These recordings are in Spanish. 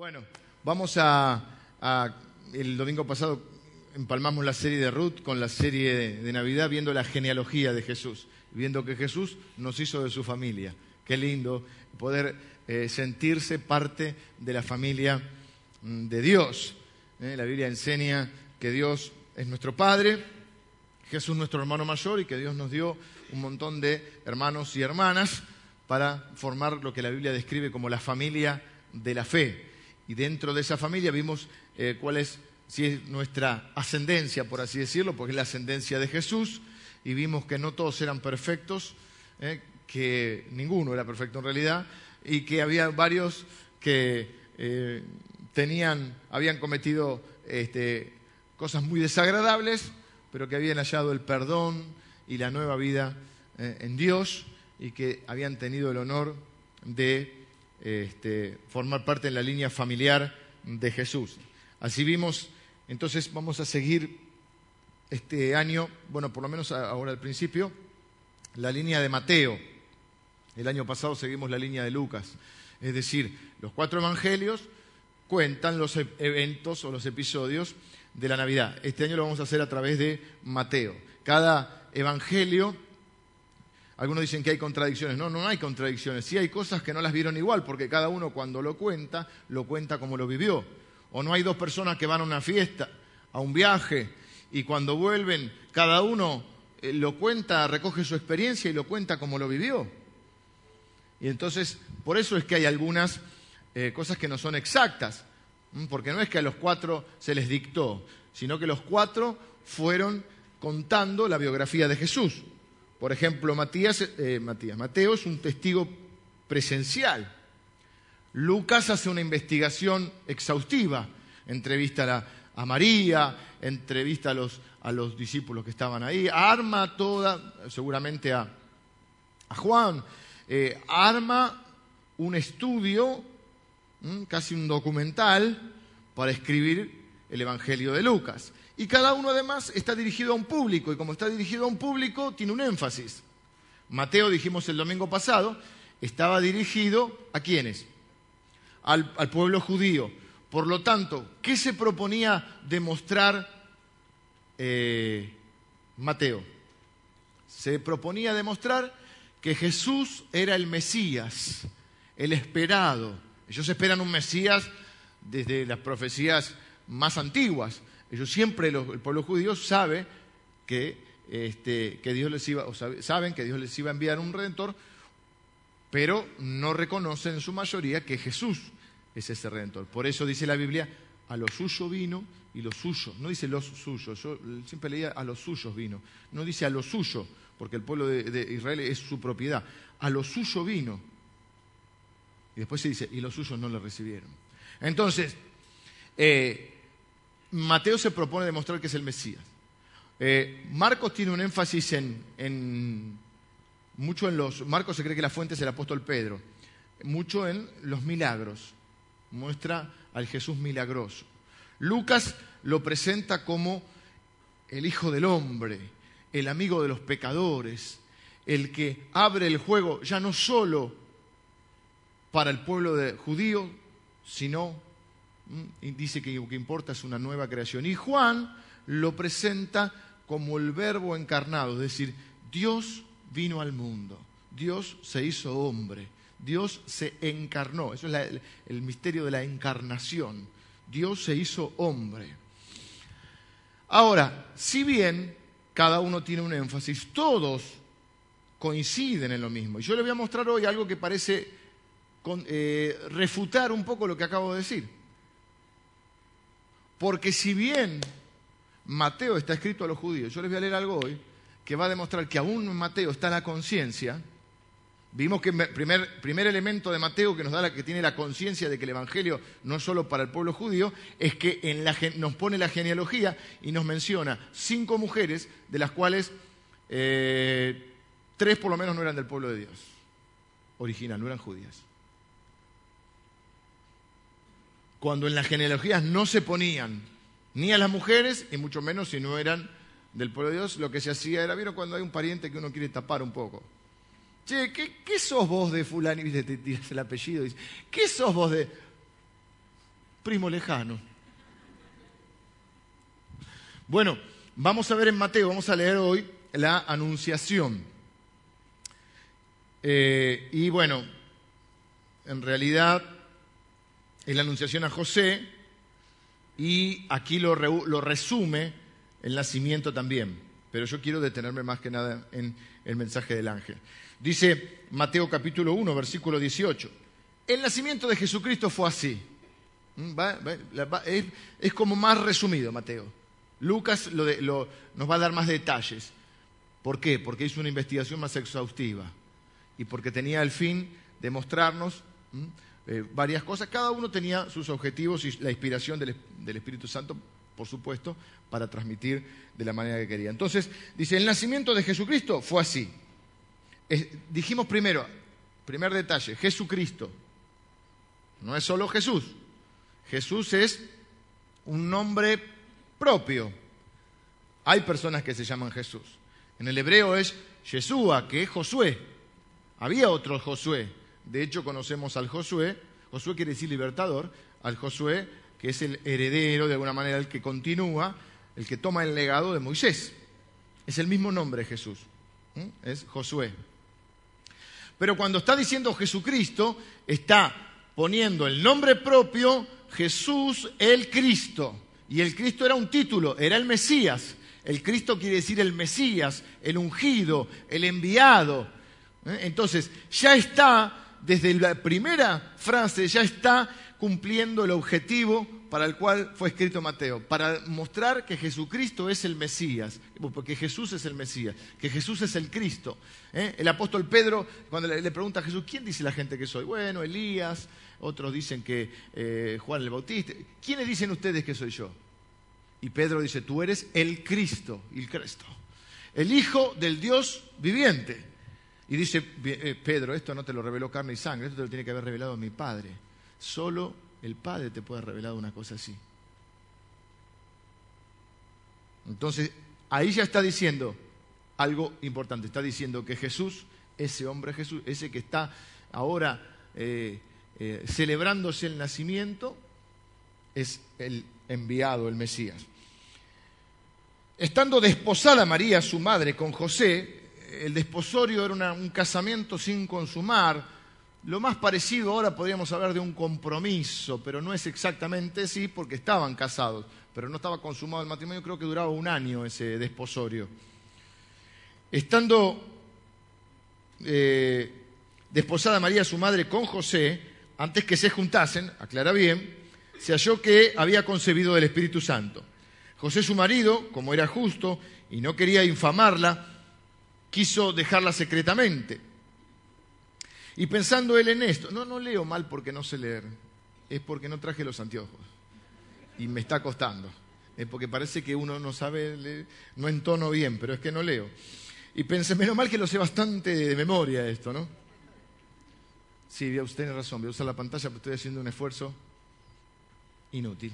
Bueno, vamos a, El domingo pasado empalmamos la serie de Ruth con la serie de, Navidad viendo la genealogía de Jesús, viendo que Jesús nos hizo de su familia. Qué lindo poder eh, sentirse parte de la familia mm, de Dios. ¿eh? La Biblia enseña que Dios es nuestro Padre, Jesús nuestro hermano mayor y que Dios nos dio un montón de hermanos y hermanas para formar lo que la Biblia describe como la familia de la fe y dentro de esa familia vimos eh, cuál es, si es nuestra ascendencia, por así decirlo, porque es la ascendencia de Jesús, y vimos que no todos eran perfectos, eh, que ninguno era perfecto en realidad, y que había varios que eh, tenían, habían cometido este, cosas muy desagradables, pero que habían hallado el perdón y la nueva vida en Dios y que habían tenido el honor de este, formar parte de la línea familiar de Jesús. Así vimos, entonces vamos a seguir este año, bueno, por lo menos ahora al principio, la línea de Mateo. El año pasado seguimos la línea de Lucas. Es decir, los cuatro evangelios cuentan los e-, eventos o los episodios de la Navidad. Este año lo vamos a hacer a través de Mateo. Cada evangelio algunos dicen que hay contradicciones. No, no hay contradicciones. Sí hay cosas que no las vieron igual, porque cada uno cuando lo cuenta, lo cuenta como lo vivió. O no hay dos personas que van a una fiesta, a un viaje, y cuando vuelven, cada uno eh, lo cuenta, recoge su experiencia y lo cuenta como lo vivió. Y entonces, por eso es que hay algunas eh, cosas que no son exactas, porque no es que a los cuatro se les dictó, sino que los cuatro fueron contando la biografía de Jesús. Por ejemplo, Matías, eh, Matías, Mateo es un testigo presencial. Lucas hace una investigación exhaustiva, entrevista a, María, entrevista a los, a los, discípulos que estaban ahí, arma toda, seguramente a, Juan, eh, arma un estudio, casi un documental, para escribir el Evangelio de Lucas. Y cada uno además está dirigido a un público, y como está dirigido a un público, tiene un énfasis. Mateo, dijimos el domingo pasado, estaba dirigido a quiénes? Al, pueblo judío. Por lo tanto, ¿qué se proponía demostrar eh, Mateo? Se proponía demostrar que Jesús era el Mesías, el esperado. Ellos esperan un Mesías desde las profecías más antiguas. Ellos siempre, el pueblo judío sabe que, este, que Dios les iba, saben que Dios les iba a enviar un redentor, pero no reconocen en su mayoría que Jesús es ese redentor. Por eso dice la Biblia, a los suyos vino y los suyos. No dice los suyos, yo siempre leía a los suyos vino. No dice a los suyos, porque el pueblo de, Israel es su propiedad. A los suyos vino. Y después se dice, y los suyos no le recibieron. Entonces, eh, Mateo se propone demostrar que es el Mesías. Eh, Marcos tiene un énfasis en, mucho en los. Marcos se cree que la fuente es el apóstol Pedro, mucho en los milagros. Muestra al Jesús milagroso. Lucas lo presenta como el Hijo del Hombre, el amigo de los pecadores, el que abre el juego ya no solo para el pueblo de judío, sino y dice que lo que importa es una nueva creación. Y Juan lo presenta como el verbo encarnado, es decir, Dios vino al mundo, Dios se hizo hombre, Dios se encarnó, eso es el misterio de la encarnación, Dios se hizo hombre. Ahora, si bien cada uno tiene un énfasis, todos coinciden en lo mismo. Y yo les voy a mostrar hoy algo que parece eh, refutar un poco lo que acabo de decir. Porque si bien Mateo está escrito a los judíos, yo les voy a leer algo hoy que va a demostrar que aún en Mateo está la conciencia. Vimos que el primer, primer elemento de Mateo que nos da la, que tiene la conciencia de que el Evangelio no es solo para el pueblo judío, es que nos pone la genealogía y nos menciona cinco mujeres, de las cuales eh, tres por lo menos no eran del pueblo de Dios original, no eran judías. Cuando en las genealogías no se ponían ni a las mujeres, y mucho menos si no eran del pueblo de Dios, lo que se hacía era, ¿vieron cuando hay un pariente que uno quiere tapar un poco? Che, ¿qué, sos vos de fulano? Y te tiras el apellido ¿qué sos vos de...? primo lejano. Bueno, vamos a ver en Mateo, vamos a leer hoy la anunciación. Eh, y bueno, en realidad es la anunciación a José y aquí lo, lo resume el nacimiento también. Pero yo quiero detenerme más que nada en el mensaje del ángel. Dice Mateo capítulo 1, versículo 18. El nacimiento de Jesucristo fue así. Mm, es, como más resumido, Mateo. Lucas nos va a dar más detalles. ¿Por qué? Porque hizo una investigación más exhaustiva y porque tenía el fin de mostrarnos mm, eh, varias cosas. Cada uno tenía sus objetivos y la inspiración del, Espíritu Santo, por supuesto, para transmitir de la manera que quería. Entonces, dice, el nacimiento de Jesucristo fue así. dijimos primero, primer detalle, Jesucristo. No es solo Jesús. Jesús es un nombre propio. Hay personas que se llaman Jesús. En el hebreo es Yeshua, que es Josué. Había otro Josué. De hecho, conocemos al Josué. Josué quiere decir libertador. Al Josué, que es el heredero, de alguna manera, el que continúa, el que toma el legado de Moisés. Es el mismo nombre Jesús. Es Josué. Pero cuando está diciendo Jesucristo, está poniendo el nombre propio Jesús el Cristo. Y el Cristo era un título, era el Mesías. El Cristo quiere decir el Mesías, el ungido, el enviado. Entonces, ya está, desde la primera frase, ya está cumpliendo el objetivo para el cual fue escrito Mateo, para mostrar que Jesucristo es el Mesías, porque Jesús es el Mesías, que Jesús es el Cristo. ¿eh? El apóstol Pedro, cuando le, pregunta a Jesús, ¿quién dice la gente que soy? Bueno, Elías, otros dicen que eh, Juan el Bautista. ¿Quiénes dicen ustedes que soy yo? Y Pedro dice, tú eres el Cristo, el Cristo, el Hijo del Dios viviente. Y dice eh, Pedro, esto no te lo reveló carne y sangre, esto te lo tiene que haber revelado mi Padre. Solo el Padre te puede revelar una cosa así. Entonces, ahí ya está diciendo algo importante. Está diciendo que Jesús, ese hombre Jesús, ese que está ahora eh, eh, celebrándose el nacimiento, es el enviado, el Mesías. Estando desposada María, su madre, con José, el desposorio era un casamiento sin consumar, lo más parecido ahora podríamos hablar de un compromiso, pero no es exactamente así porque estaban casados, pero no estaba consumado el matrimonio, creo que duraba un año ese desposorio. Estando eh, desposada María, su madre, con José, antes que se juntasen, aclara bien, se halló que había concebido del Espíritu Santo. José, su marido, como era justo y no quería infamarla, quiso dejarla secretamente. Y pensando él en esto, no, no leo mal porque no sé leer, es porque no traje los anteojos y me está costando. Es porque parece que uno no sabe, leer, no entono bien, pero es que no leo. Y pensé, menos mal que lo sé bastante de memoria esto, ¿no? Sí, usted tiene razón, voy a usar la pantalla, pero estoy haciendo un esfuerzo inútil.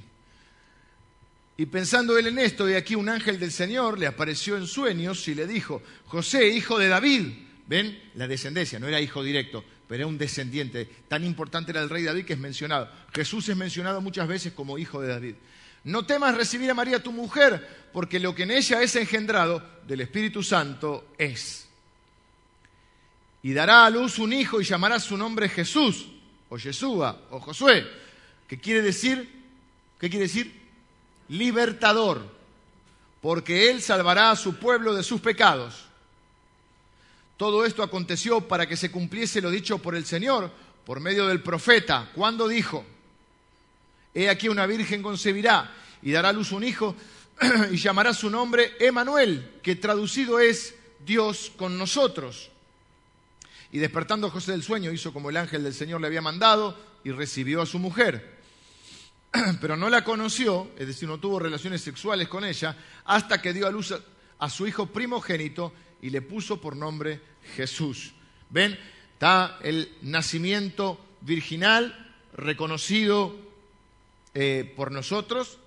Y pensando él en esto, de aquí un ángel del Señor le apareció en sueños y le dijo, José, hijo de David, ven la descendencia, no era hijo directo, pero era un descendiente. Tan importante era el rey David que es mencionado. Jesús es mencionado muchas veces como hijo de David. No temas recibir a María tu mujer, porque lo que en ella es engendrado del Espíritu Santo es. Y dará a luz un hijo y llamará su nombre Jesús, o Yeshua, o Josué, que quiere decir, ¿qué quiere decir? Libertador, porque él salvará a su pueblo de sus pecados. Todo esto aconteció para que se cumpliese lo dicho por el Señor por medio del profeta, cuando dijo, He aquí una virgen concebirá y dará a luz un hijo y llamará su nombre Emanuel, que traducido es Dios con nosotros. Y despertando José del sueño hizo como el ángel del Señor le había mandado y recibió a su mujer. Pero no la conoció, es decir, no tuvo relaciones sexuales con ella, hasta que dio a luz a su hijo primogénito y le puso por nombre Jesús. ¿Ven? Está el nacimiento virginal reconocido eh, por nosotros.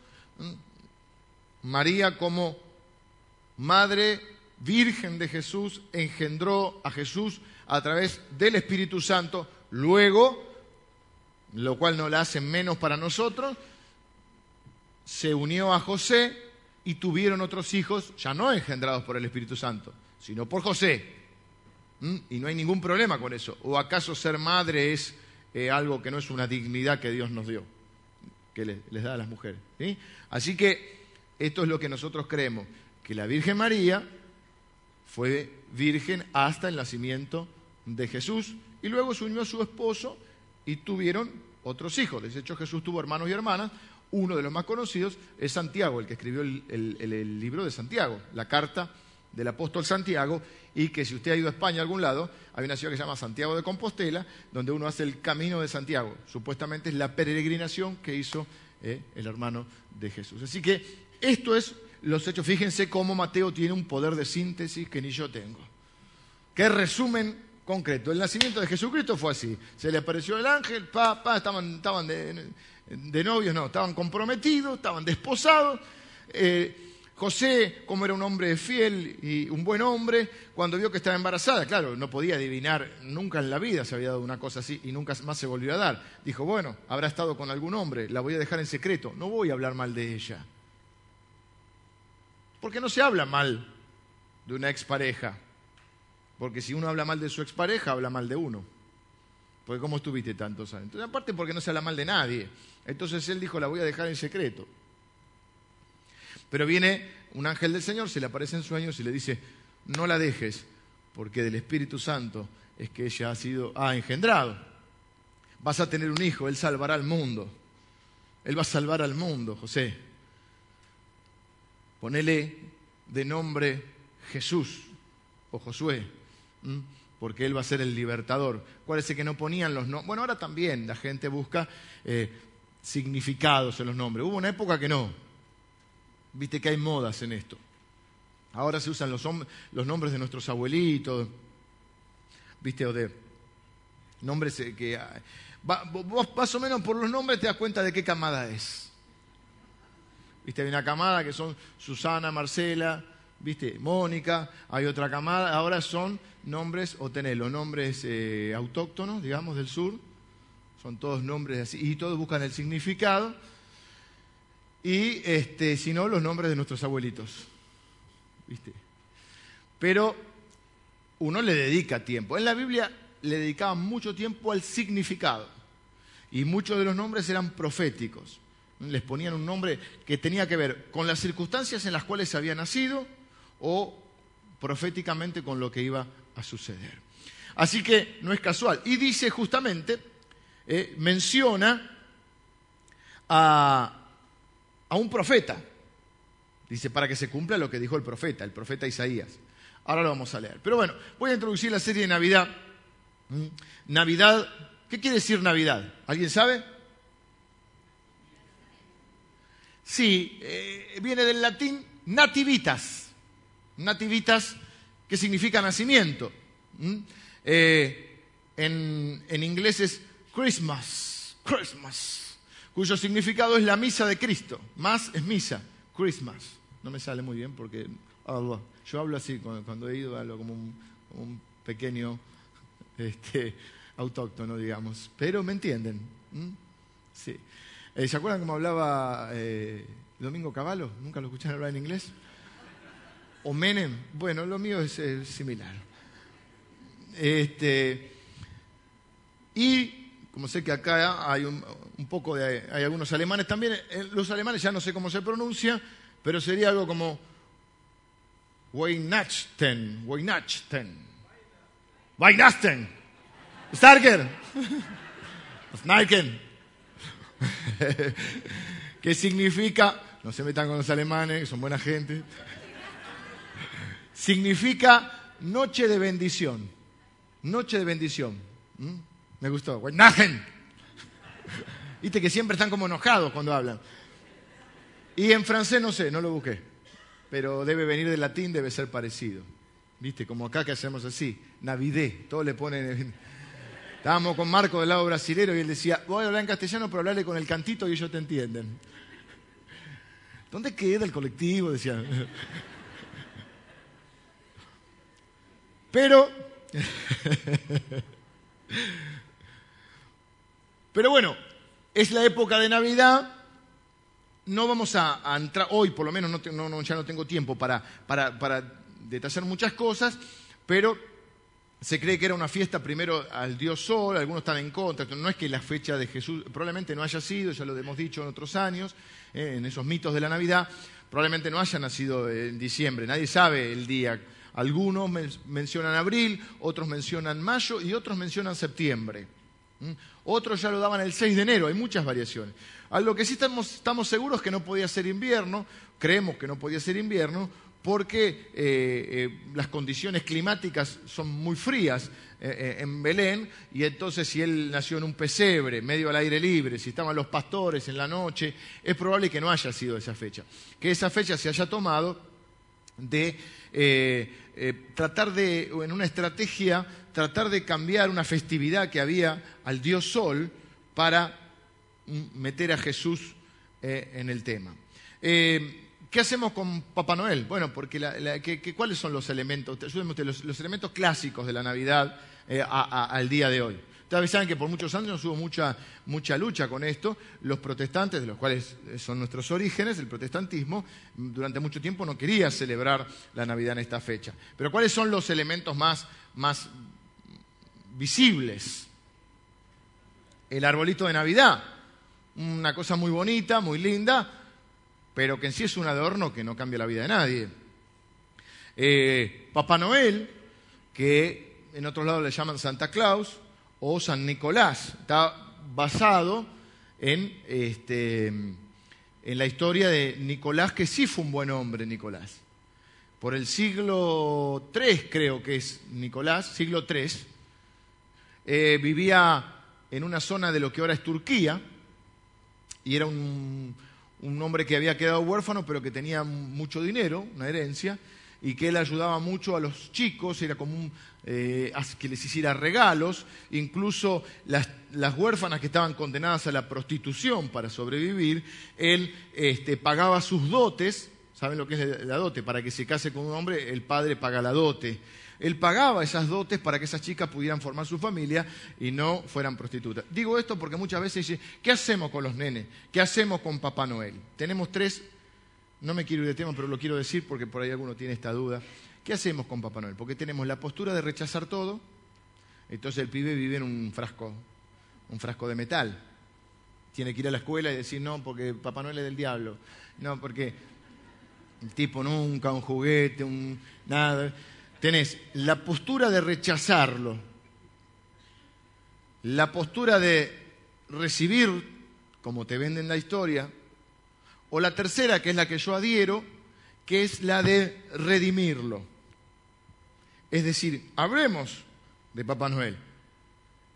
María como madre virgen de Jesús engendró a Jesús a través del Espíritu Santo. Luego lo cual no la hace menos para nosotros, se unió a José y tuvieron otros hijos, ya no engendrados por el Espíritu Santo, sino por José. ¿Mm? Y no hay ningún problema con eso. ¿O acaso ser madre es eh, algo que no es una dignidad que Dios nos dio, que les, da a las mujeres? Así que esto es lo que nosotros creemos, que la Virgen María fue virgen hasta el nacimiento de Jesús y luego se unió a su esposo y tuvieron otros hijos. De hecho, Jesús tuvo hermanos y hermanas. Uno de los más conocidos es Santiago, el que escribió el, libro de Santiago, la carta del apóstol Santiago, y que si usted ha ido a España a algún lado, hay una ciudad que se llama Santiago de Compostela, donde uno hace el camino de Santiago. Supuestamente es la peregrinación que hizo eh, el hermano de Jesús. Así que esto es los hechos. Fíjense cómo Mateo tiene un poder de síntesis que ni yo tengo. Qué resumen concreto. El nacimiento de Jesucristo fue así. Se le apareció el ángel, pa, pa, estaban, estaban de, novios, no, estaban comprometidos, estaban desposados. Eh, José, como era un hombre fiel y un buen hombre, cuando vio que estaba embarazada, claro, no podía adivinar, nunca en la vida se había dado una cosa así y nunca más se volvió a dar. Dijo, bueno, habrá estado con algún hombre, la voy a dejar en secreto, no voy a hablar mal de ella. Porque no se habla mal de una expareja. Porque si uno habla mal de su expareja, habla mal de uno. Porque ¿cómo estuviste tantos años? Entonces, aparte porque no se habla mal de nadie. Entonces él dijo, la voy a dejar en secreto. Pero viene un ángel del Señor, se le aparece en sueños y le dice, no la dejes, porque del Espíritu Santo es que ella ha sido, ha engendrado. Vas a tener un hijo, él salvará al mundo. Él va a salvar al mundo, José. Ponele de nombre Jesús o Josué porque Él va a ser el libertador. ¿Cuál es el que no ponían los nombres? Bueno, ahora también la gente busca eh, significados en los nombres. Hubo una época que no. Viste que hay modas en esto. Ahora se usan los, nombres de nuestros abuelitos, viste, o de nombres eh, que... Ah, vos más o menos por los nombres te das cuenta de qué camada es. Viste, hay una camada que son Susana, Marcela, viste, Mónica, hay otra camada, ahora son nombres, o tenés los nombres eh, autóctonos, digamos, del sur, son todos nombres así, y todos buscan el significado, y este, si no, los nombres de nuestros abuelitos, viste. Pero uno le dedica tiempo. En la Biblia le dedicaban mucho tiempo al significado, y muchos de los nombres eran proféticos. Les ponían un nombre que tenía que ver con las circunstancias en las cuales se había nacido, o proféticamente con lo que iba a suceder. Así que no es casual. Y dice justamente, eh, menciona a, a un profeta. Dice, para que se cumpla lo que dijo el profeta, el profeta Isaías. Ahora lo vamos a leer. Pero bueno, voy a introducir la serie de Navidad. ¿Mm? Navidad, ¿qué quiere decir Navidad? ¿Alguien sabe? Sí, eh, viene del latín nativitas nativitas, que significa nacimiento. Eh, en, en, inglés es Christmas, Christmas, cuyo significado es la misa de Cristo. Más es misa, Christmas. No me sale muy bien porque yo hablo así cuando, he ido, a como un, pequeño este, autóctono, digamos. Pero me entienden. Sí. Eh, ¿Se acuerdan cómo hablaba eh, Domingo Cavallo? ¿Nunca lo escucharon hablar en inglés? O Menem. Bueno, lo mío es, similar. Este, y como sé que acá hay un, poco de, hay algunos alemanes también, eh, los alemanes ya no sé cómo se pronuncia, pero sería algo como Weihnachten, Weihnachten, Weihnachten, Starker, Snarken, que significa, no se metan con los alemanes, que son buena gente, significa noche de bendición. Noche de bendición. ¿Mm? Me gustó. Weihnachten. Viste que siempre están como enojados cuando hablan. Y en francés no sé, no lo busqué. Pero debe venir del latín, debe ser parecido. Viste, como acá que hacemos así. Navidé, todos le ponen. Estábamos con Marco del lado brasilero y él decía, voy a hablar en castellano, pero hablarle con el cantito y ellos te entienden. ¿Dónde queda el colectivo? Decía. Pero, Pero bueno, es la época de Navidad. No vamos a, entrar, hoy por lo menos no, ya no tengo tiempo para, para detallar muchas cosas, pero se cree que era una fiesta primero al dios Sol, algunos están en contra, no es que la fecha de Jesús probablemente no haya sido, ya lo hemos dicho en otros años, eh, en esos mitos de la Navidad, probablemente no haya nacido en diciembre, nadie sabe el día. Algunos mencionan abril, otros mencionan mayo y otros mencionan septiembre. Otros ya lo daban el 6 de enero, hay muchas variaciones. A lo que sí estamos, estamos seguros que no podía ser invierno, creemos que no podía ser invierno, porque eh, eh, las condiciones climáticas son muy frías eh, en Belén, y entonces si él nació en un pesebre, medio al aire libre, si estaban los pastores en la noche, es probable que no haya sido esa fecha. Que esa fecha se haya tomado de tratar de, en una estrategia, tratar de cambiar una festividad que había al dios Sol para mm, meter a Jesús en el tema. ¿Qué hacemos con Papá Noel? Bueno, porque ¿cuáles son los elementos, los, elementos clásicos de la Navidad eh, al día de hoy? Ustedes saben que por muchos años hubo mucha, mucha lucha con esto. Los protestantes, de los cuales son nuestros orígenes, el protestantismo, durante mucho tiempo no quería celebrar la Navidad en esta fecha. Pero ¿cuáles son los elementos más, más visibles? El arbolito de Navidad, una cosa muy bonita, muy linda, pero que en sí es un adorno que no cambia la vida de nadie. Eh, Papá Noel, que en otros lados le llaman Santa Claus, o San Nicolás, está basado en, este, en la historia de Nicolás, que sí fue un buen hombre, Nicolás. Por el siglo III, creo que es Nicolás, siglo III, eh, vivía en una zona de lo que ahora es Turquía, y era un, un hombre que había quedado huérfano, pero que tenía mucho dinero, una herencia, y que él ayudaba mucho a los chicos, era común eh, que les hiciera regalos, incluso las, huérfanas que estaban condenadas a la prostitución para sobrevivir, él este, pagaba sus dotes, ¿saben lo que es la dote? Para que se case con un hombre, el padre paga la dote. Él pagaba esas dotes para que esas chicas pudieran formar su familia y no fueran prostitutas. Digo esto porque muchas veces dice, ¿qué hacemos con los nenes? ¿Qué hacemos con Papá Noel? Tenemos tres, no me quiero ir de tema, pero lo quiero decir porque por ahí alguno tiene esta duda. ¿Qué hacemos con Papá Noel? Porque tenemos la postura de rechazar todo, entonces el pibe vive en un frasco, un frasco de metal. Tiene que ir a la escuela y decir, no, porque Papá Noel es del diablo. No, porque el tipo nunca, un juguete, un nada tenés la postura de rechazarlo, la postura de recibir, como te venden la historia, o la tercera, que es la que yo adhiero, que es la de redimirlo. Es decir, hablemos de Papá Noel,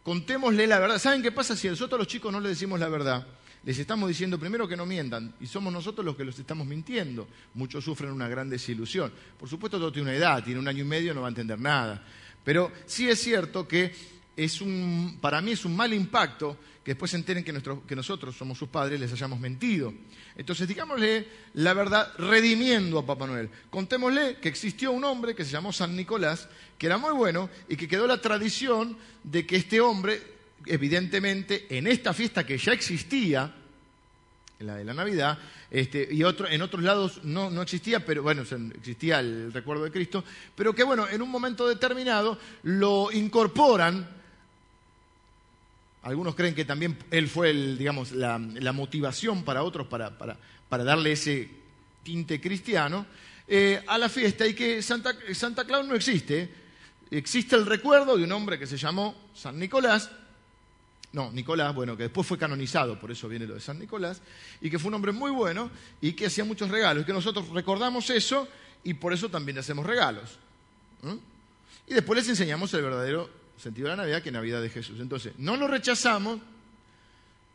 contémosle la verdad. ¿Saben qué pasa si nosotros los chicos no le decimos la verdad? les estamos diciendo primero que no mientan y somos nosotros los que los estamos mintiendo. Muchos sufren una gran desilusión. Por supuesto, todo tiene una edad, tiene un año y medio, no va a entender nada. Pero sí es cierto que es un, para mí es un mal impacto que después se enteren que, que nosotros somos sus padres les hayamos mentido. Entonces, digámosle la verdad redimiendo a Papá Noel. Contémosle que existió un hombre que se llamó San Nicolás, que era muy bueno y que quedó la tradición de que este hombre evidentemente, en esta fiesta que ya existía, la de la Navidad, este, y en otros lados no, existía, pero bueno, existía el recuerdo de Cristo, pero que bueno, en un momento determinado lo incorporan. Algunos creen que también él fue el, digamos, la, motivación para otros para, darle ese tinte cristiano eh, a la fiesta y que Santa, Santa Claus no existe. Existe el recuerdo de un hombre que se llamó San Nicolás, no, Nicolás, bueno, que después fue canonizado, por eso viene lo de San Nicolás, y que fue un hombre muy bueno y que hacía muchos regalos, y que nosotros recordamos eso y por eso también hacemos regalos. Y después les enseñamos el verdadero sentido de la Navidad, que Navidad de Jesús. Entonces, no lo rechazamos,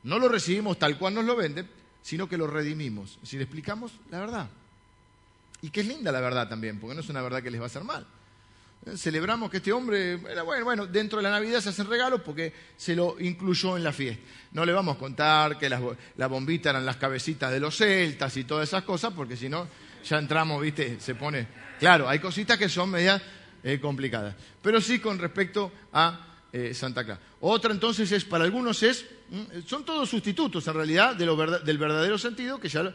no lo recibimos tal cual nos lo venden, sino que lo redimimos, es decir, explicamos la verdad. Y que es linda la verdad también, porque no es una verdad que les va a hacer mal. Celebramos que este hombre era bueno, bueno, dentro de la Navidad se hacen regalos porque se lo incluyó en la fiesta. No le vamos a contar que las, bombitas eran las cabecitas de los celtas y todas esas cosas, porque si no, ya entramos, viste, se pone. Claro, hay cositas que son medias eh, complicadas. Pero sí con respecto a eh, Santa Claus. Otra entonces es, para algunos es Son todos sustitutos, en realidad, del verdadero sentido, que ya...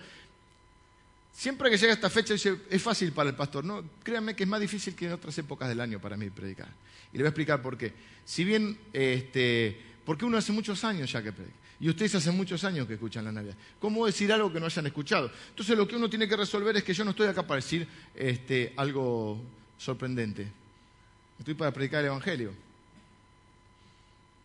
Siempre que llega esta fecha dice, es fácil para el pastor. No, créanme que es más difícil que en otras épocas del año para mí predicar. Y le voy a explicar por qué. Si bien, este, porque uno hace muchos años ya que predica. Y ustedes hace muchos años que escuchan la Navidad. ¿Cómo decir algo que no hayan escuchado? Entonces lo que uno tiene que resolver es que yo no estoy acá para decir este, algo sorprendente. Estoy para predicar el Evangelio.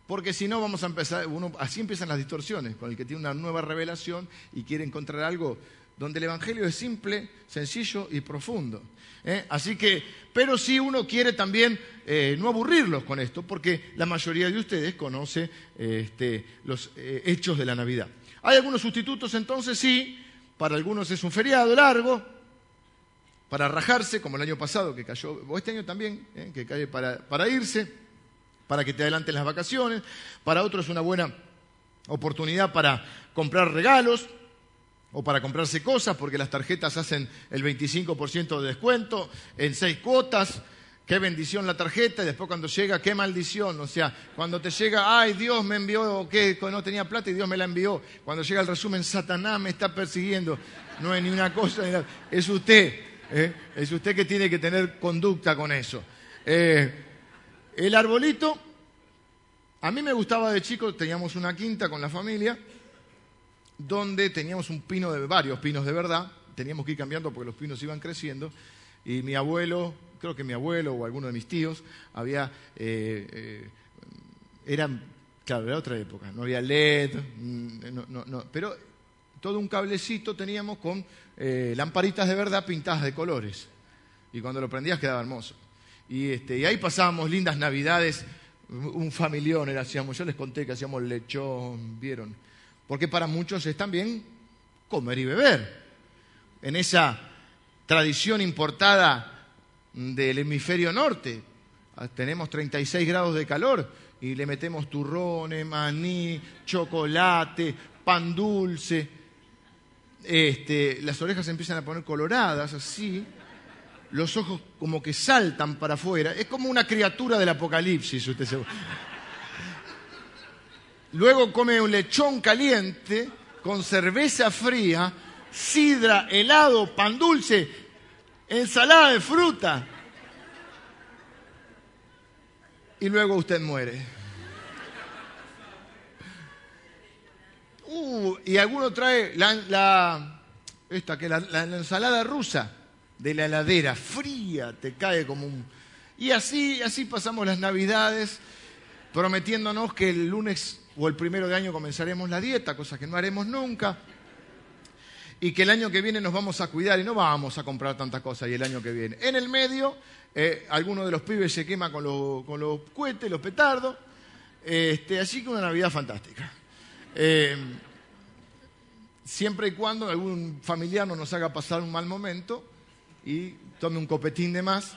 Porque si no vamos a empezar, uno, así empiezan las distorsiones, con el que tiene una nueva revelación y quiere encontrar algo donde el Evangelio es simple, sencillo y profundo. ¿eh? Así que, pero sí uno quiere también eh, no aburrirlos con esto, porque la mayoría de ustedes conoce este, los eh, hechos de la Navidad. Hay algunos sustitutos entonces, sí, para algunos es un feriado largo, para rajarse, como el año pasado que cayó, o este año también, que cae para, irse, para que te adelanten las vacaciones, para otros una buena oportunidad para comprar regalos, o para comprarse cosas, porque las tarjetas hacen el 25% de descuento en seis cuotas. Qué bendición la tarjeta, y después cuando llega, qué maldición. O sea, cuando te llega, ay, Dios me envió, que no tenía plata y Dios me la envió. Cuando llega el resumen, Satanás me está persiguiendo. No es ni una cosa, ni es usted. ¿Eh? Es usted que tiene que tener conducta con eso. Eh, el arbolito, a mí me gustaba de chico, teníamos una quinta con la familia donde teníamos un pino de varios pinos de verdad, teníamos que ir cambiando porque los pinos iban creciendo, y mi abuelo, creo que mi abuelo o alguno de mis tíos, había, eh, eran, claro, era otra época, no había LED, mm, pero todo un cablecito teníamos con eh, lamparitas de verdad pintadas de colores, y cuando lo prendías quedaba hermoso. Y, este, y ahí pasábamos lindas navidades, un familión, era, hacíamos, yo les conté que hacíamos lechón, vieron, porque para muchos es también comer y beber. En esa tradición importada del hemisferio norte, ah, tenemos 36 grados de calor y le metemos turrones, maní, chocolate, pan dulce. Este, las orejas se empiezan a poner coloradas, así. Los ojos como que saltan para afuera. Es como una criatura del apocalipsis, usted se... Luego come un lechón caliente con cerveza fría, sidra, helado, pan dulce, ensalada de fruta. Y luego usted muere. Uh, y alguno trae la, esta, que la, la, ensalada rusa de la heladera, fría, te cae como un... Y así, así pasamos las navidades, prometiéndonos que el lunes o el primero de año comenzaremos la dieta, cosa que no haremos nunca, y que el año que viene nos vamos a cuidar y no vamos a comprar tantas cosas y el año que viene. En el medio, eh, alguno de los pibes se quema con, con los cohetes, los petardos, este, así que una Navidad fantástica. Eh, siempre y cuando algún familiar no nos haga pasar un mal momento y tome un copetín de más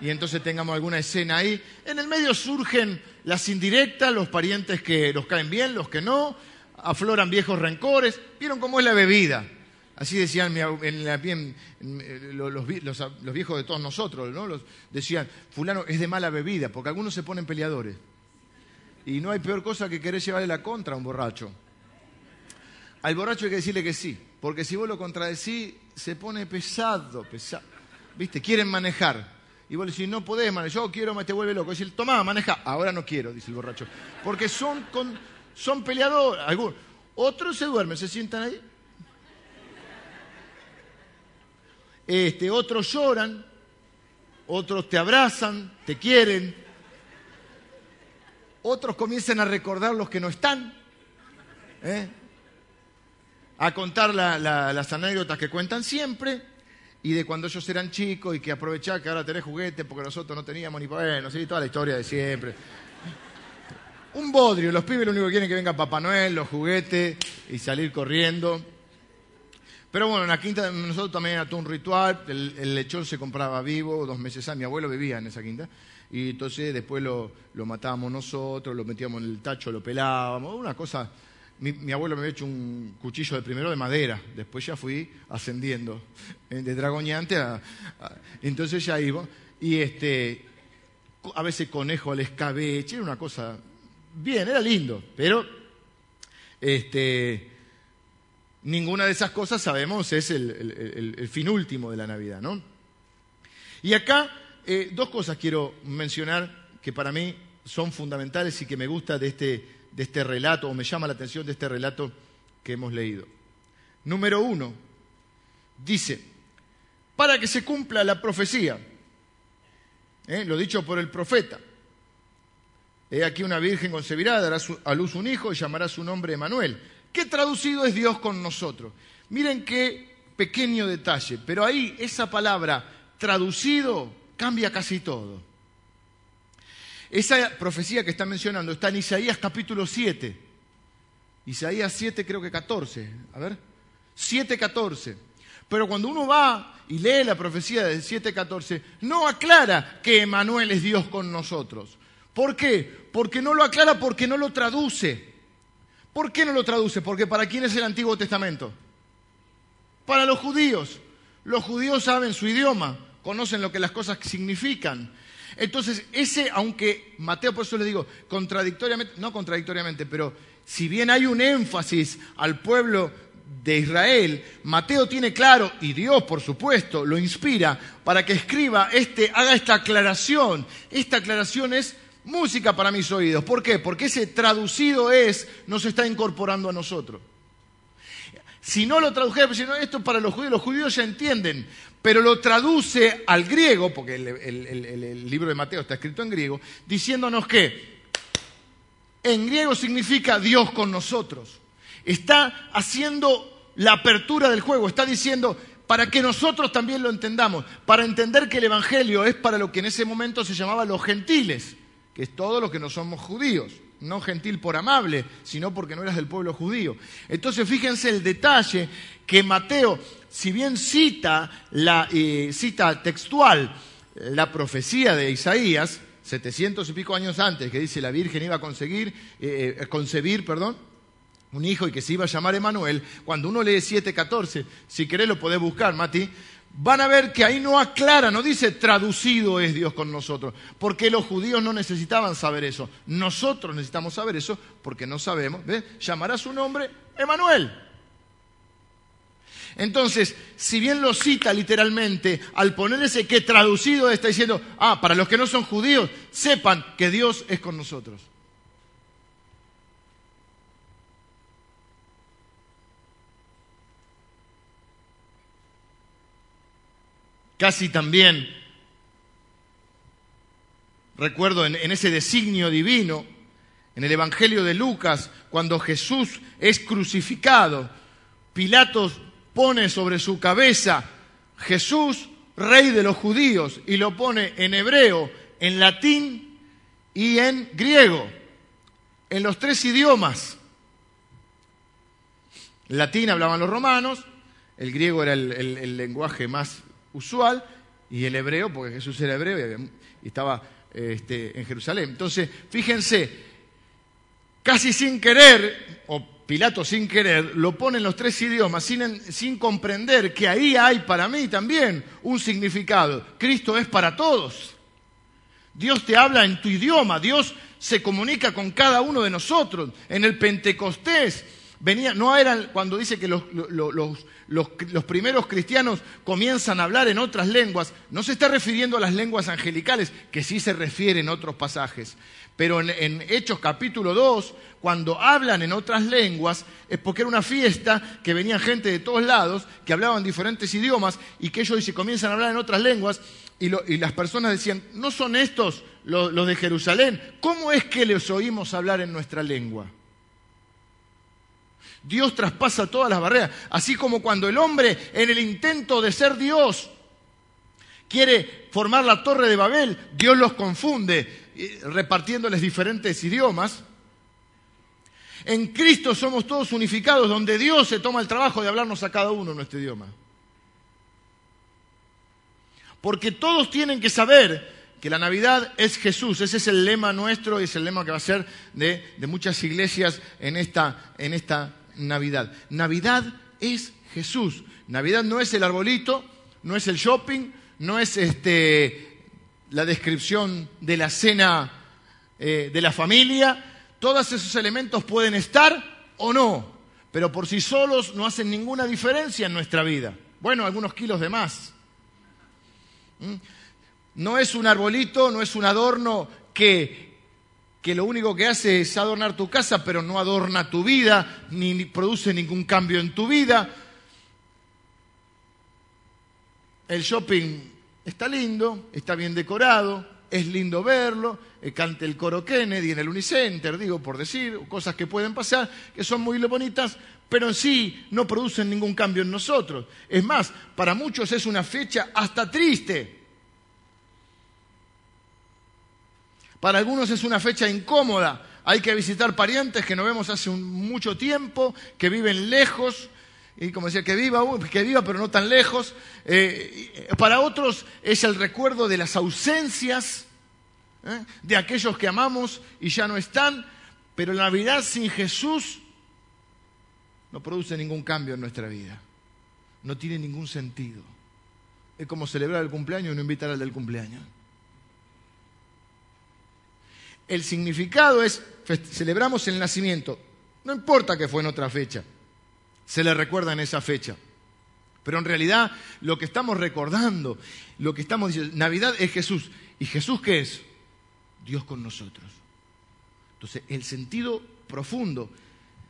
y entonces tengamos alguna escena ahí. En el medio surgen las indirectas, los parientes que los caen bien, los que no, afloran viejos rencores. ¿Vieron cómo es la bebida? Así decían los, viejos de todos nosotros, ¿no? decían, fulano es de mala bebida, porque algunos se ponen peleadores. Y no hay peor cosa que querer llevarle la contra a un borracho. Al borracho hay que decirle que sí, porque si vos lo contradecís, se pone pesado, pesado. ¿Viste? Quieren manejar. Y vos le decís, no podés manejar, yo quiero, me te vuelve loco. Dice, tomá, maneja. Ahora no quiero, dice el borracho. Porque son, con, son peleadores. Algunos. Otros se duermen, se sientan ahí. Este, otros lloran, otros te abrazan, te quieren. Otros comienzan a recordar los que no están. ¿eh? A contar las anécdotas que cuentan siempre y de cuando ellos eran chicos y que aprovechar que ahora tenés juguetes porque nosotros no teníamos ni bueno, sí, toda la historia de siempre. Un bodrio, los pibes lo único que quieren es que venga Papá Noel, los juguetes y salir corriendo. Pero bueno, en la quinta nosotros también era todo un ritual, el, lechón se compraba vivo, dos meses antes, mi abuelo vivía en esa quinta, y entonces después lo, lo matábamos nosotros, lo metíamos en el tacho, lo pelábamos, una cosa mi, abuelo me había hecho un cuchillo de primero de madera, después ya fui ascendiendo eh, de dragoñante a, entonces ya iba y este a veces conejo al escabeche, era una cosa bien, era lindo, pero Este, ninguna de esas cosas sabemos es el, fin último de la Navidad, ¿no? Y acá eh, dos cosas quiero mencionar que para mí son fundamentales y que me gusta de este, de este relato, o me llama la atención de este relato que hemos leído. Número uno, dice, para que se cumpla la profecía, ¿eh? lo dicho por el profeta. He aquí una virgen concebirá, dará a luz un hijo y llamará su nombre Emanuel. ¿Qué traducido es Dios con nosotros? Miren qué pequeño detalle, pero ahí esa palabra traducido cambia casi todo. Esa profecía que está mencionando está en Isaías capítulo 7. Isaías 7 creo que 14. A ver. 7, 14. Pero cuando uno va y lee la profecía del 7.14, no aclara que Emanuel es Dios con nosotros. ¿Por qué? Porque no lo aclara, porque no lo traduce. ¿Por qué no lo traduce? Porque ¿para quién es el Antiguo Testamento? Para los judíos. Los judíos saben su idioma, conocen lo que las cosas significan. Entonces, ese, aunque Mateo, por eso le digo, contradictoriamente, no contradictoriamente, pero si bien hay un énfasis al pueblo de Israel, Mateo tiene claro, y Dios por supuesto lo inspira, para que escriba este, haga esta aclaración. Esta aclaración es música para mis oídos. ¿Por qué? Porque ese traducido es, nos está incorporando a nosotros. Si no lo tradujera, pues, esto es para los judíos, los judíos ya entienden, pero lo traduce al griego, porque el, el libro de Mateo está escrito en griego, diciéndonos que en griego significa Dios con nosotros. Está haciendo la apertura del juego, está diciendo, para que nosotros también lo entendamos, para entender que el Evangelio es para lo que en ese momento se llamaba los gentiles, que es todo lo que no somos judíos, no gentil por amable, sino porque no eras del pueblo judío. Entonces fíjense el detalle que Mateo, si bien cita, la, eh, cita textual la profecía de Isaías, 700 y pico años antes, que dice la Virgen iba a conseguir, eh, eh, concebir, perdón, un hijo y que se iba a llamar Emanuel, cuando uno lee 7.14, si querés lo podés buscar, Mati, van a ver que ahí no aclara, no dice traducido es Dios con nosotros, porque los judíos no necesitaban saber eso. Nosotros necesitamos saber eso porque no sabemos. ¿ves? Llamará su nombre Emanuel. Entonces, si bien lo cita literalmente, al poner ese que traducido está diciendo, ah, para los que no son judíos, sepan que Dios es con nosotros. Casi también recuerdo en, ese designio divino, en el Evangelio de Lucas, cuando Jesús es crucificado, Pilatos pone sobre su cabeza Jesús, rey de los judíos, y lo pone en hebreo, en latín y en griego, en los tres idiomas. En latín hablaban los romanos, el griego era el lenguaje más usual, y el hebreo, porque Jesús era hebreo y estaba este, en Jerusalén. Entonces, fíjense, casi sin querer, o Pilato sin querer, lo pone en los tres idiomas, sin, sin comprender que ahí hay para mí también un significado. Cristo es para todos. Dios te habla en tu idioma, Dios se comunica con cada uno de nosotros. En el Pentecostés venía, no eran cuando dice que los, los, primeros cristianos comienzan a hablar en otras lenguas, no se está refiriendo a las lenguas angelicales, que sí se refiere en otros pasajes. Pero en, Hechos capítulo 2, cuando hablan en otras lenguas, es porque era una fiesta que venía gente de todos lados, que hablaban diferentes idiomas, y que ellos se comienzan a hablar en otras lenguas, y, las personas decían, ¿no son estos los de Jerusalén? ¿Cómo es que les oímos hablar en nuestra lengua? Dios traspasa todas las barreras. Así como cuando el hombre en el intento de ser Dios quiere formar la torre de Babel, Dios los confunde repartiéndoles diferentes idiomas. En Cristo somos todos unificados, donde Dios se toma el trabajo de hablarnos a cada uno en nuestro idioma. Porque todos tienen que saber que la Navidad es Jesús. Ese es el lema nuestro y es el lema que va a ser de, de muchas iglesias en esta, en esta Navidad. Navidad es Jesús. Navidad no es el arbolito, no es el shopping, no es este, la descripción de la cena eh, de la familia. Todos esos elementos pueden estar, o no, pero por sí solos no hacen ninguna diferencia en nuestra vida. Bueno, algunos kilos de más. ¿Mm? No es un arbolito, no es un adorno que, que lo único que hace es adornar tu casa, pero no adorna tu vida, ni produce ningún cambio en tu vida. El shopping está lindo, está bien decorado, es lindo verlo, eh, cante el coro Kennedy en el Unicenter, digo por decir, cosas que pueden pasar, que son muy bonitas, pero en sí no producen ningún cambio en nosotros. Es más, para muchos es una fecha hasta triste. Para algunos es una fecha incómoda. Hay que visitar parientes que no vemos hace mucho tiempo, que viven lejos, y como decía, que viva, que viva pero no tan lejos. Eh, para otros es el recuerdo de las ausencias ¿eh? de aquellos que amamos y ya no están, pero la Navidad sin Jesús no produce ningún cambio en nuestra vida, no tiene ningún sentido. Es como celebrar el cumpleaños y no invitar al del cumpleaños. El significado es, celebramos el nacimiento, no importa que fue en otra fecha se le recuerda en esa fecha. Pero en realidad lo que estamos recordando, lo que estamos diciendo, Navidad es Jesús. ¿Y Jesús qué es? Dios con nosotros. Entonces, el sentido profundo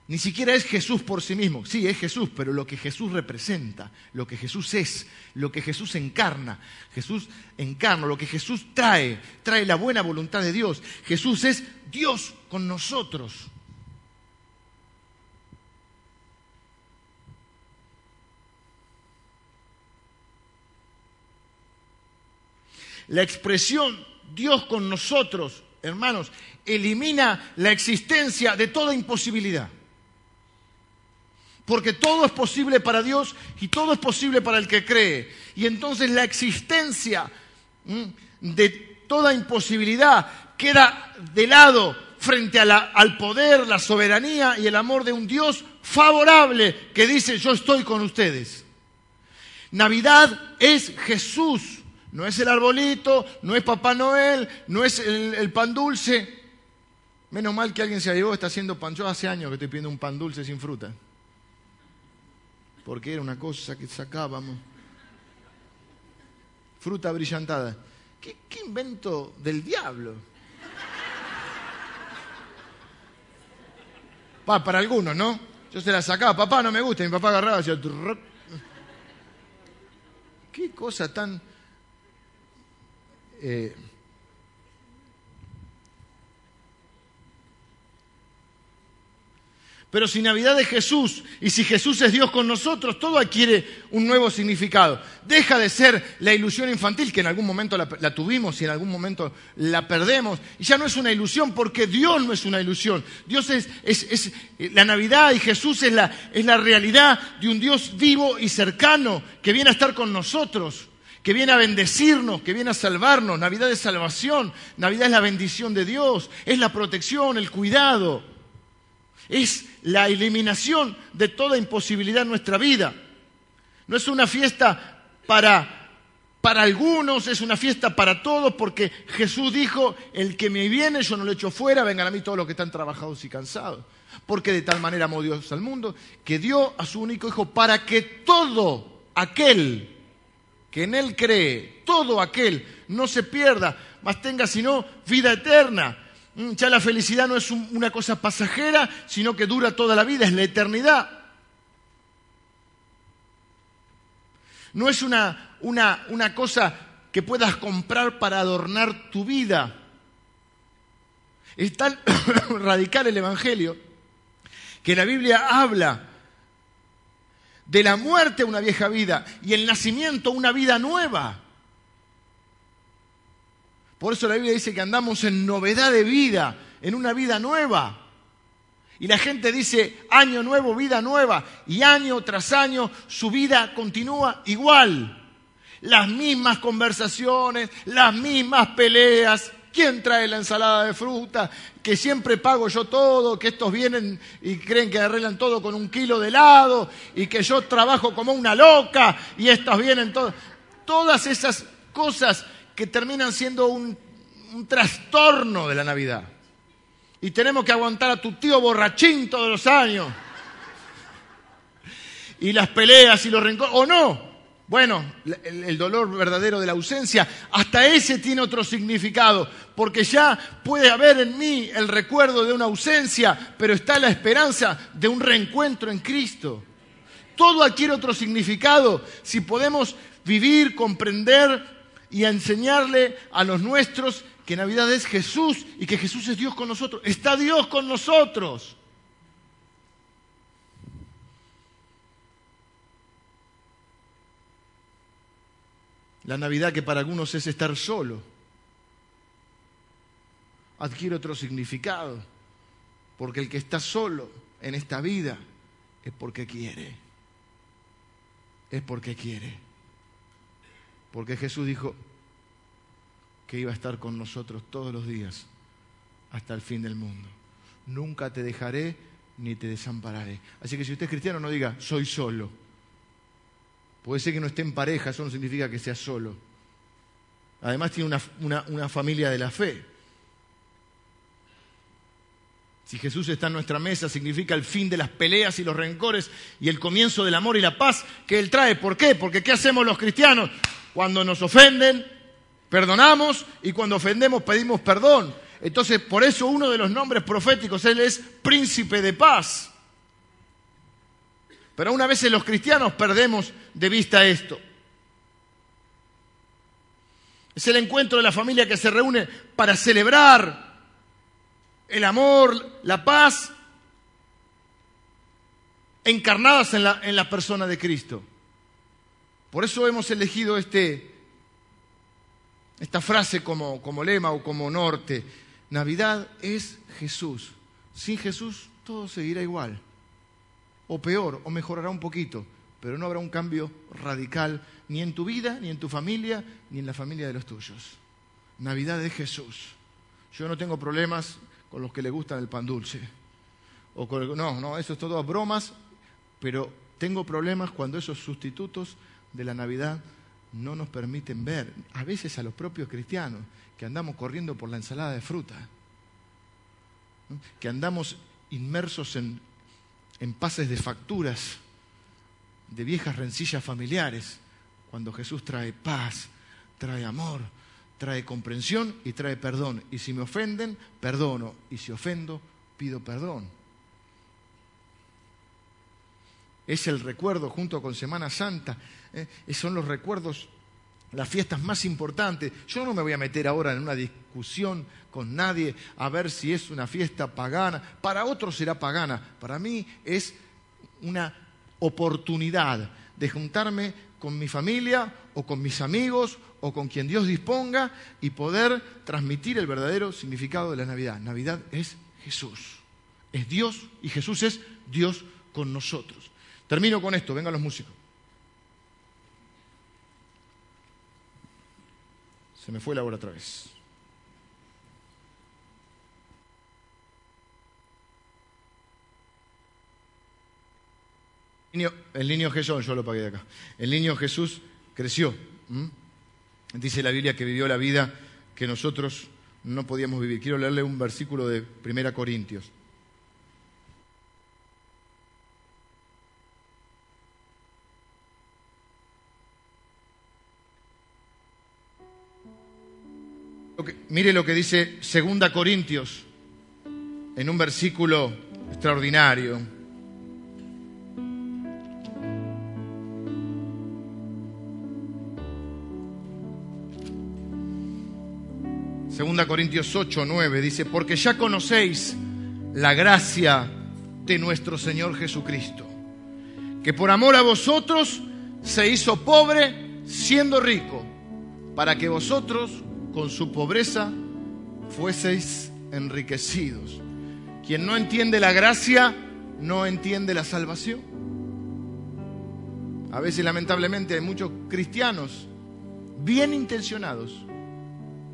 ni siquiera es Jesús por sí mismo. Sí, es Jesús, pero lo que Jesús representa, lo que Jesús es, lo que Jesús encarna. Jesús encarna, lo que Jesús trae, trae la buena voluntad de Dios. Jesús es Dios con nosotros. La expresión Dios con nosotros, hermanos, elimina la existencia de toda imposibilidad. Porque todo es posible para Dios y todo es posible para el que cree. Y entonces la existencia de toda imposibilidad queda de lado frente al poder, la soberanía y el amor de un Dios favorable que dice yo estoy con ustedes. Navidad es Jesús no es el arbolito, no es Papá Noel, no es el, pan dulce. Menos mal que alguien se llevó, está haciendo pan. Yo hace años que estoy pidiendo un pan dulce sin fruta. Porque era una cosa que sacábamos. Fruta brillantada. ¿Qué, invento del diablo? para algunos, ¿no? Yo se la sacaba, papá no me gusta, mi papá agarraba y decía... ¿Qué cosa tan... Eh, pero si Navidad es Jesús y si Jesús es Dios con nosotros, todo adquiere un nuevo significado. Deja de ser la ilusión infantil que en algún momento la, tuvimos y en algún momento la perdemos. Y ya no es una ilusión porque Dios no es una ilusión. Dios es, es la Navidad y Jesús es la, es la realidad de un Dios vivo y cercano que viene a estar con nosotros que viene a bendecirnos, que viene a salvarnos. Navidad es salvación, Navidad es la bendición de Dios, es la protección, el cuidado, es la eliminación de toda imposibilidad en nuestra vida. No es una fiesta para, para algunos, es una fiesta para todos, porque Jesús dijo, el que me viene yo no lo echo fuera, vengan a mí todos los que están trabajados y cansados. Porque de tal manera amó Dios al mundo, que dio a su único Hijo para que todo aquel que en Él cree, todo aquel no se pierda, mas tenga sino vida eterna. Mm, ya la felicidad no es una cosa pasajera, sino que dura toda la vida, es la eternidad. No es una, una, una cosa que puedas comprar para adornar tu vida. Es tan radical el Evangelio que la Biblia habla de la muerte a una vieja vida y el nacimiento a una vida nueva. Por eso la Biblia dice que andamos en novedad de vida, en una vida nueva. Y la gente dice año nuevo, vida nueva, y año tras año su vida continúa igual. Las mismas conversaciones, las mismas peleas, ¿Quién trae la ensalada de fruta? Que siempre pago yo todo, que estos vienen y creen que arreglan todo con un kilo de helado y que yo trabajo como una loca y estos vienen todos. Todas esas cosas que terminan siendo un, trastorno de la Navidad. Y tenemos que aguantar a tu tío borrachín todos los años. Y las peleas y los rencores. ¿O no? Bueno, el, dolor verdadero de la ausencia, hasta ese tiene otro significado, porque ya puede haber en mí el recuerdo de una ausencia, pero está la esperanza de un reencuentro en Cristo. Todo adquiere otro significado si podemos vivir, comprender y enseñarle a los nuestros que Navidad es Jesús y que Jesús es Dios con nosotros. Está Dios con nosotros. La Navidad que para algunos es estar solo, adquiere otro significado, porque el que está solo en esta vida es porque quiere, es porque quiere, porque Jesús dijo que iba a estar con nosotros todos los días hasta el fin del mundo. Nunca te dejaré ni te desampararé. Así que si usted es cristiano, no diga, soy solo Puede ser que no esté en pareja, eso no significa que sea solo. Además tiene una, familia de la fe. Si Jesús está en nuestra mesa, significa el fin de las peleas y los rencores y el comienzo del amor y la paz que Él trae. ¿Por qué? Porque ¿qué hacemos los cristianos? Cuando nos ofenden, perdonamos y cuando ofendemos pedimos perdón. Entonces, por eso uno de los nombres proféticos, Él es príncipe de paz. Pero una vez los cristianos perdemos de vista esto. Es el encuentro de la familia que se reúne para celebrar el amor, la paz, encarnadas en la, en la persona de Cristo. Por eso hemos elegido este, esta frase como, como lema o como norte. Navidad es Jesús. Sin Jesús todo seguirá igual o peor, o mejorará un poquito, pero no habrá un cambio radical ni en tu vida, ni en tu familia, ni en la familia de los tuyos. Navidad de Jesús. Yo no tengo problemas con los que le gustan el pan dulce. O no, no, eso es todo bromas, pero tengo problemas cuando esos sustitutos de la Navidad no nos permiten ver, a veces a los propios cristianos, que andamos corriendo por la ensalada de fruta, que andamos inmersos en en pases de facturas, de viejas rencillas familiares, cuando Jesús trae paz, trae amor, trae comprensión y trae perdón. Y si me ofenden, perdono. Y si ofendo, pido perdón. Es el recuerdo junto con Semana Santa. ¿eh? Son los recuerdos, las fiestas más importantes. Yo no me voy a meter ahora en una discusión con nadie a ver si es una fiesta pagana. Para otros será pagana. Para mí es una oportunidad de juntarme con mi familia o con mis amigos o con quien Dios disponga y poder transmitir el verdadero significado de la Navidad. Navidad es Jesús. Es Dios y Jesús es Dios con nosotros. Termino con esto, vengan los músicos. Se me fue la hora otra vez. el niño Jesús, yo lo pagué de acá. El niño Jesús creció. Dice la Biblia que vivió la vida que nosotros no podíamos vivir. Quiero leerle un versículo de Primera Corintios. Mire lo que dice Segunda Corintios en un versículo extraordinario. Segunda Corintios 8, 9 dice, porque ya conocéis la gracia de nuestro Señor Jesucristo, que por amor a vosotros se hizo pobre siendo rico, para que vosotros con su pobreza fueseis enriquecidos. Quien no entiende la gracia, no entiende la salvación. A veces lamentablemente hay muchos cristianos bien intencionados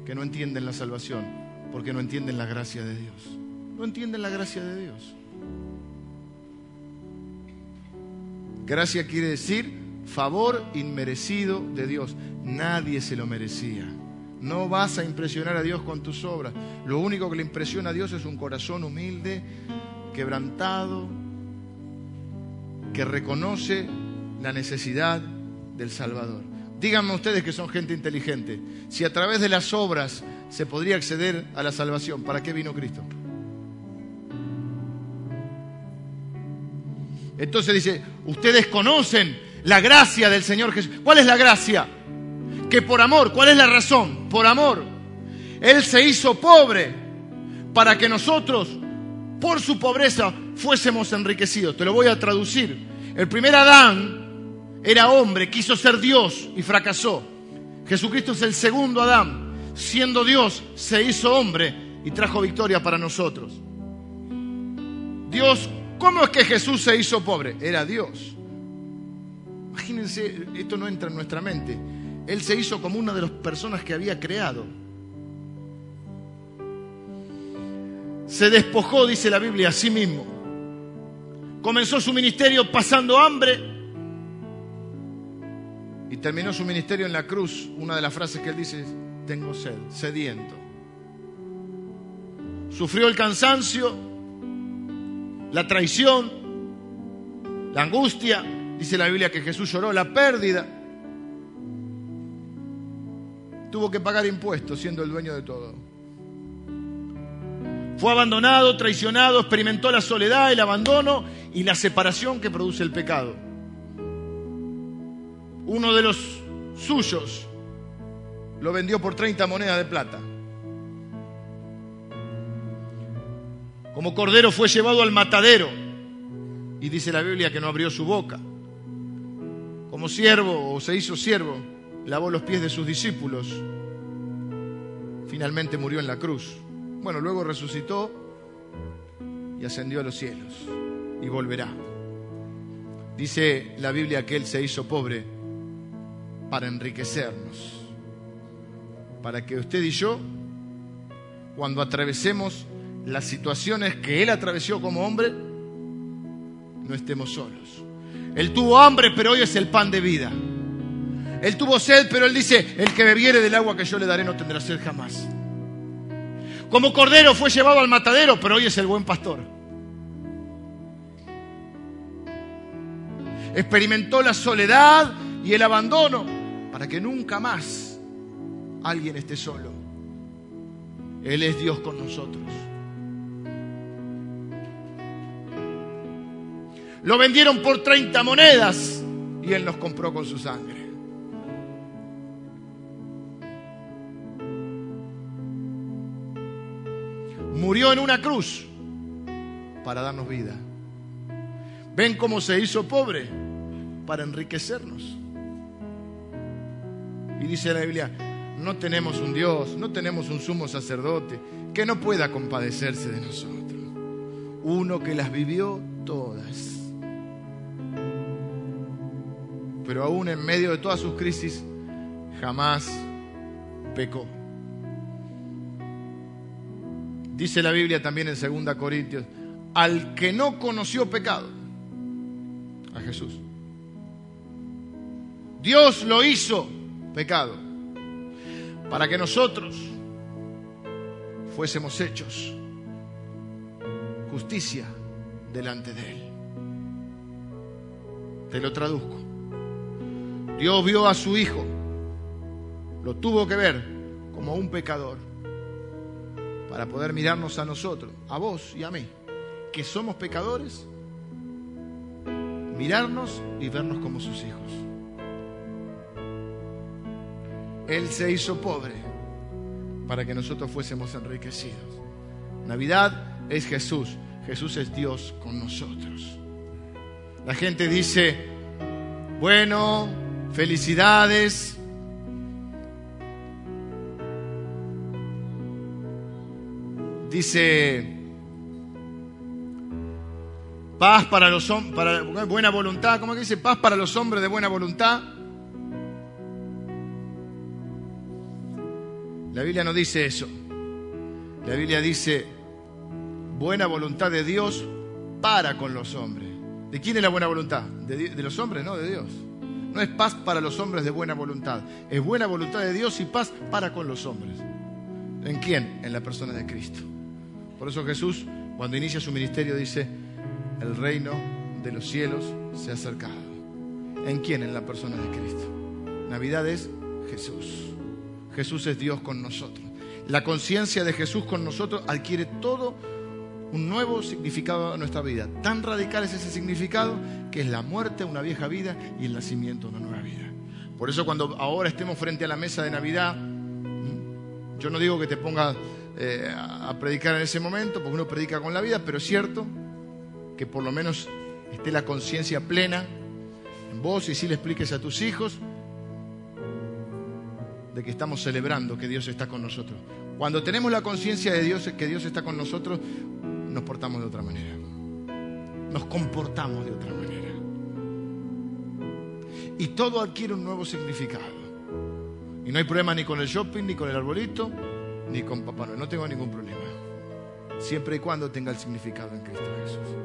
que no entienden la salvación porque no entienden la gracia de Dios. No entienden la gracia de Dios. Gracia quiere decir favor inmerecido de Dios. Nadie se lo merecía. No vas a impresionar a Dios con tus obras. Lo único que le impresiona a Dios es un corazón humilde, quebrantado, que reconoce la necesidad del Salvador. Díganme ustedes que son gente inteligente. Si a través de las obras se podría acceder a la salvación, ¿para qué vino Cristo? Entonces dice, ustedes conocen la gracia del Señor Jesús. ¿Cuál es la gracia? Que por amor, ¿cuál es la razón? Por amor. Él se hizo pobre para que nosotros, por su pobreza, fuésemos enriquecidos. Te lo voy a traducir. El primer Adán era hombre, quiso ser Dios y fracasó. Jesucristo es el segundo Adán. Siendo Dios, se hizo hombre y trajo victoria para nosotros. Dios, ¿cómo es que Jesús se hizo pobre? Era Dios. Imagínense, esto no entra en nuestra mente. Él se hizo como una de las personas que había creado. Se despojó, dice la Biblia, a sí mismo. Comenzó su ministerio pasando hambre y terminó su ministerio en la cruz. Una de las frases que él dice es, tengo sed, sediento. Sufrió el cansancio, la traición, la angustia, Dice la Biblia que Jesús lloró la pérdida. Tuvo que pagar impuestos siendo el dueño de todo. Fue abandonado, traicionado, experimentó la soledad, el abandono y la separación que produce el pecado. Uno de los suyos lo vendió por 30 monedas de plata. Como cordero fue llevado al matadero y dice la Biblia que no abrió su boca como siervo o se hizo siervo, lavó los pies de sus discípulos. Finalmente murió en la cruz. Bueno, luego resucitó y ascendió a los cielos y volverá. Dice la Biblia que Él se hizo pobre para enriquecernos, para que usted y yo, cuando atravesemos las situaciones que Él atravesó como hombre, no estemos solos. Él tuvo hambre, pero hoy es el pan de vida. Él tuvo sed, pero él dice, el que bebiere del agua que yo le daré no tendrá sed jamás. Como cordero fue llevado al matadero, pero hoy es el buen pastor. Experimentó la soledad y el abandono para que nunca más alguien esté solo. Él es Dios con nosotros. Lo vendieron por 30 monedas y Él nos compró con su sangre. Murió en una cruz para darnos vida. ¿Ven cómo se hizo pobre? Para enriquecernos. Y dice la Biblia, no tenemos un Dios, no tenemos un sumo sacerdote que no pueda compadecerse de nosotros. Uno que las vivió todas pero aún en medio de todas sus crisis, jamás pecó. Dice la Biblia también en 2 Corintios, al que no conoció pecado, a Jesús. Dios lo hizo pecado para que nosotros fuésemos hechos justicia delante de Él. Te lo traduzco. Dios vio a su Hijo, lo tuvo que ver como un pecador para poder mirarnos a nosotros, a vos y a mí, que somos pecadores, mirarnos y vernos como sus hijos. Él se hizo pobre para que nosotros fuésemos enriquecidos. Navidad es Jesús, Jesús es Dios con nosotros. La gente dice, bueno, Felicidades. Dice, paz para los hombres, buena voluntad, ¿cómo que dice? Paz para los hombres de buena voluntad. La Biblia no dice eso. La Biblia dice buena voluntad de Dios para con los hombres. ¿De quién es la buena voluntad? De, de los hombres, no, de Dios. No es paz para los hombres de buena voluntad. Es buena voluntad de Dios y paz para con los hombres. ¿En quién? En la persona de Cristo. Por eso Jesús, cuando inicia su ministerio, dice, el reino de los cielos se ha acercado. ¿En quién? En la persona de Cristo. Navidad es Jesús. Jesús es Dios con nosotros. La conciencia de Jesús con nosotros adquiere todo un nuevo significado a nuestra vida. Tan radical es ese significado que es la muerte una vieja vida y el nacimiento una nueva vida. Por eso cuando ahora estemos frente a la mesa de Navidad, yo no digo que te pongas eh, a predicar en ese momento, porque uno predica con la vida, pero es cierto que por lo menos esté la conciencia plena en vos y si le expliques a tus hijos de que estamos celebrando que Dios está con nosotros. Cuando tenemos la conciencia de Dios, que Dios está con nosotros, nos portamos de otra manera. Nos comportamos de otra manera. Y todo adquiere un nuevo significado. Y no hay problema ni con el shopping, ni con el arbolito, ni con Papá Noel. No tengo ningún problema. Siempre y cuando tenga el significado en Cristo Jesús.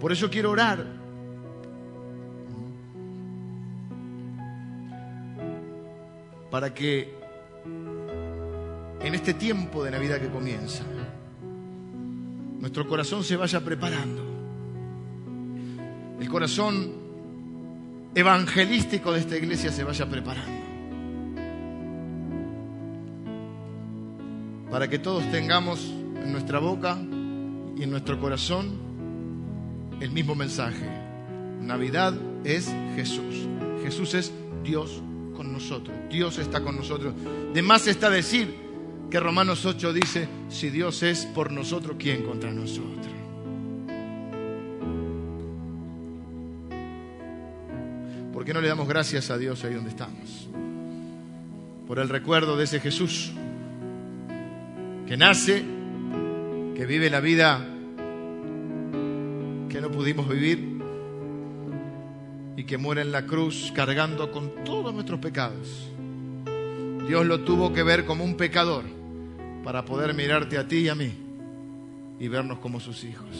Por eso quiero orar. Para que en este tiempo de Navidad que comienza, nuestro corazón se vaya preparando. El corazón evangelístico de esta iglesia se vaya preparando. Para que todos tengamos en nuestra boca y en nuestro corazón el mismo mensaje. Navidad es Jesús. Jesús es Dios con nosotros. Dios está con nosotros. De más está decir que Romanos 8 dice, si Dios es por nosotros, ¿quién contra nosotros? ¿Por qué no le damos gracias a Dios ahí donde estamos? Por el recuerdo de ese Jesús que nace, que vive la vida que no pudimos vivir y que muere en la cruz cargando con todos nuestros pecados. Dios lo tuvo que ver como un pecador para poder mirarte a ti y a mí y vernos como sus hijos.